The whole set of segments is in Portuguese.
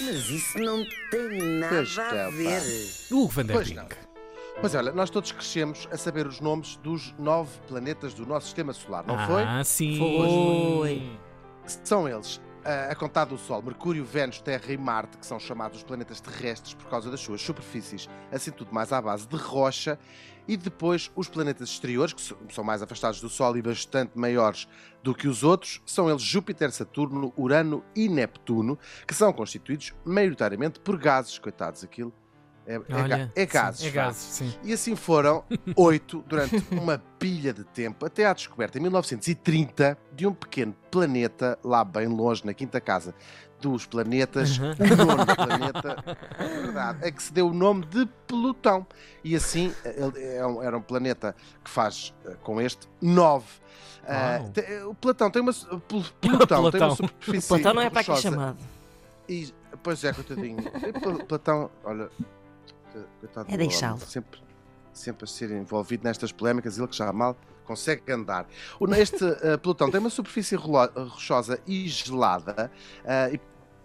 Mas isso não tem nada Pois a ver. Hugo Van der Pois Pink. Pois olha, nós todos crescemos a saber os nomes dos nove planetas do nosso sistema solar, não foi? Ah, sim. Foi. São eles, a, contar do Sol, Mercúrio, Vênus, Terra e Marte, que são chamados planetas terrestres por causa das suas superfícies, assim tudo mais à base de rocha, e depois os planetas exteriores, que são mais afastados do Sol e bastante maiores do que os outros, são eles Júpiter, Saturno, Urano e Neptuno, que são constituídos maioritariamente por gases, coitados, aquilo. É, é, ga- Olha, é sim, gases. É vá. gases, sim. E assim foram oito durante uma pilha de tempo, até à descoberta em 1930 de um pequeno planeta lá bem longe, na quinta casa dos planetas, Uhum. o nono planeta, é verdade, é que se deu o nome de Plutão. E assim, ele é um- era um planeta que faz eh, com este nove. Te- o Platão tem uma Plutão tem uma Platão. superfície Platão não é para aqui chamado. E, pois é, coitadinho. Pl- Platão, olha. Coitado É deixá-lo. Sempre, sempre a ser envolvido nestas polémicas, ele que já mal consegue andar. O- Este eh, Plutão tem uma superfície rochosa e gelada, eh,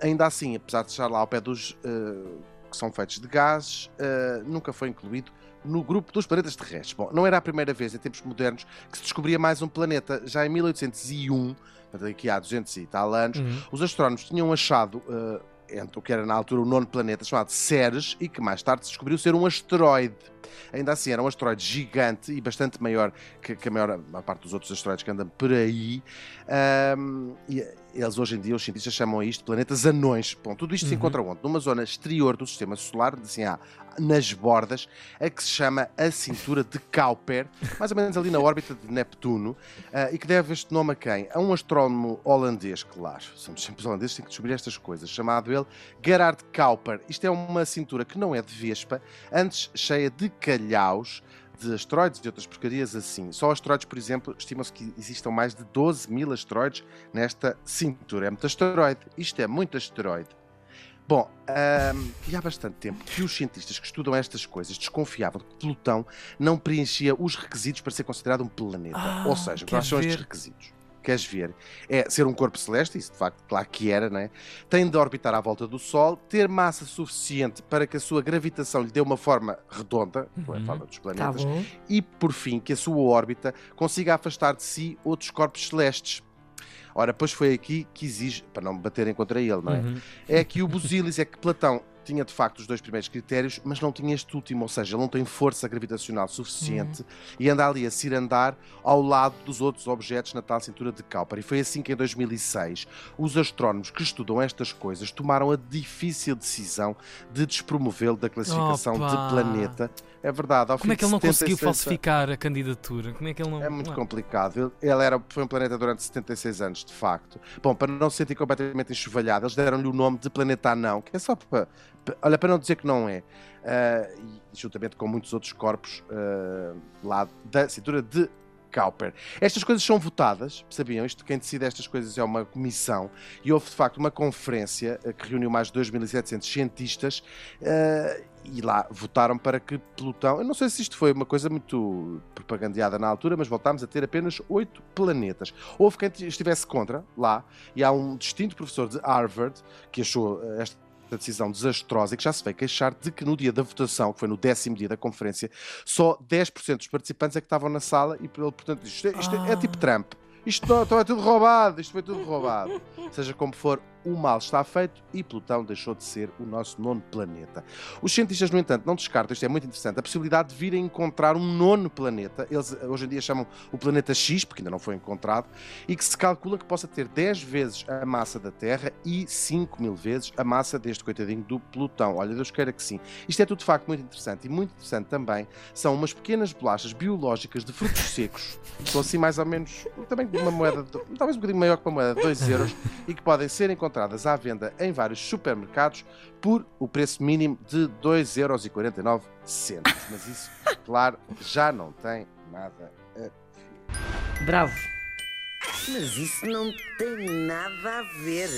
e ainda assim, apesar de estar lá ao pé dos eh, que são feitos de gases, nunca foi incluído no grupo dos planetas terrestres. Bom, não era a primeira vez em tempos modernos que se descobria mais um planeta. Já em 1801, portanto, aqui há 200 e tal anos, Uhum. os astrónomos tinham achado entre o que era na altura o nono planeta chamado Ceres e que mais tarde se descobriu ser um asteroide. Ainda assim, era um asteroide gigante e bastante maior que, que a maior a parte dos outros asteroides que andam por aí. E eles hoje em dia, os cientistas chamam a isto planetas anões. Bom, tudo isto se Uhum. encontra onde? Numa zona exterior do sistema solar, assim, há, nas bordas, a que se chama a cintura de Kuiper, mais ou menos ali na órbita de Neptuno, ah, e que deve este nome a quem? A um astrónomo holandês, claro. Somos sempre os holandeses, têm que descobrir estas coisas. Chamado ele Gerard Kuiper. Isto é uma cintura que não é de vespa, antes cheia de calhaus, de asteroides e outras porcarias assim. Só asteroides, por exemplo, estima-se que existam mais de 12 mil asteroides nesta cintura. É muito asteroide. Isto é muito asteroide. Bom, e há bastante tempo que os cientistas que estudam estas coisas desconfiavam de que Plutão não preenchia os requisitos para ser considerado um planeta. Ah, Ou seja, quais são estes ver? requisitos? Queres ver? É ser um corpo celeste, isso de facto, claro que era, não é? Tem de orbitar à volta do Sol, ter massa suficiente para que a sua gravitação lhe dê uma forma redonda, não é a Uhum. forma dos Tá planetas, bom. e, por fim, que a sua órbita consiga afastar de si outros corpos celestes. Ora, pois foi aqui que exige, para não me baterem contra ele, não é? Uhum. É que o Busilis é que Platão tinha de facto os dois primeiros critérios, mas não tinha este último, ou seja, ele não tem força gravitacional suficiente e anda ali a cirandar ao lado dos outros objetos na tal cintura de Kuiper. E foi assim que em 2006 os astrónomos que estudam estas coisas tomaram a difícil decisão de despromovê-lo da classificação Opa! de planeta. É verdade, ao Como é fim que ele não de conseguiu 76 falsificar a candidatura? Como é que ele não. é muito Ah, complicado. Ele, ele era, foi um planeta durante 76 anos, de facto. Bom, para não se sentir completamente enxovalhado, eles deram-lhe o nome de planeta anão, que é só para. Olha, para não dizer que não é. E juntamente com muitos outros corpos ah, lá da cintura de Kuiper. Estas coisas são votadas, sabiam? Isto, quem decide estas coisas é uma comissão. E houve, de facto, uma conferência ah, que reuniu mais de 2.700 cientistas. ah, e lá votaram para que Plutão. Eu não sei se isto foi uma coisa muito propagandeada na altura, mas voltámos a ter apenas oito planetas. Houve quem estivesse contra lá, e há um distinto professor de Harvard que achou eh, esta decisão desastrosa e que já se veio queixar de que no dia da votação, que foi no décimo dia da conferência, só 10% dos participantes é que estavam na sala e, portanto, isto, é- isto é- é Ah. tipo Trump. Isto não, então é tudo roubado, isto foi tudo roubado. Seja como for, o mal está feito e Plutão deixou de ser o nosso nono planeta. Os cientistas, no entanto, não descartam, isto é muito interessante, a possibilidade de vir a encontrar um nono planeta. Eles eh, hoje em dia chamam o planeta X, porque ainda não foi encontrado, e que se calcula que possa ter 10 vezes a massa da Terra e 5 mil vezes a massa deste coitadinho do Plutão. Olha, Deus queira que sim. Isto é tudo de facto muito interessante. E muito interessante também são umas pequenas bolachas biológicas de frutos secos, que são assim mais ou menos, também uma moeda, de- talvez um bocadinho maior que uma moeda de 2 euros, e que podem ser encontradas à venda em vários supermercados por o preço mínimo de 2,49 euros. Mas isso, claro, já não tem nada a ver. Bravo. Mas isso não tem nada a ver.